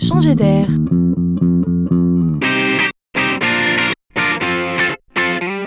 changer d'air.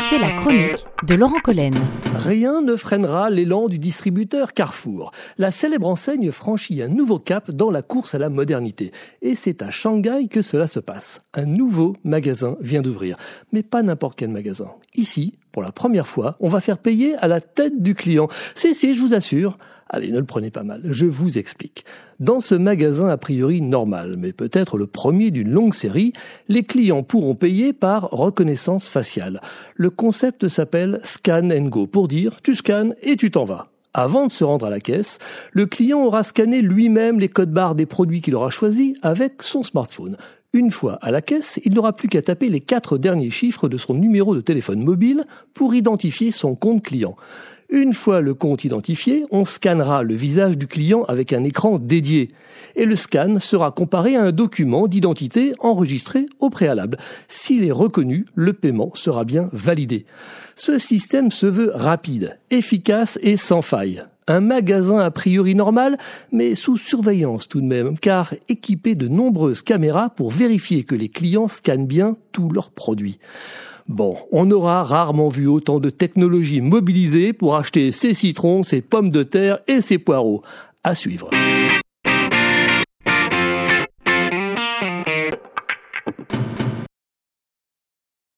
C'est la chronique de Laurent Collen. Rien ne freinera l'élan du distributeur Carrefour. La célèbre enseigne franchit un nouveau cap dans la course à la modernité. Et c'est à Shanghai que cela se passe. Un nouveau magasin vient d'ouvrir. Mais pas n'importe quel magasin. Ici, pour la première fois, on va faire payer à la tête du client. Si, si, je vous assure. Allez, ne le prenez pas mal, je vous explique. Dans ce magasin a priori normal, mais peut-être le premier d'une longue série, les clients pourront payer par reconnaissance faciale. Le concept s'appelle Scan and Go, pour dire tu scannes et tu t'en vas. Avant de se rendre à la caisse, le client aura scanné lui-même les codes barres des produits qu'il aura choisis avec son smartphone. Une fois à la caisse, il n'aura plus qu'à taper les quatre derniers chiffres de son numéro de téléphone mobile pour identifier son compte client. Une fois le compte identifié, on scannera le visage du client avec un écran dédié. Et le scan sera comparé à un document d'identité enregistré au préalable. S'il est reconnu, le paiement sera bien validé. Ce système se veut rapide, efficace et sans faille. Un magasin a priori normal, mais sous surveillance tout de même, car équipé de nombreuses caméras pour vérifier que les clients scannent bien tous leurs produits. Bon, on aura rarement vu autant de technologies mobilisées pour acheter ses citrons, ses pommes de terre et ses poireaux. À suivre.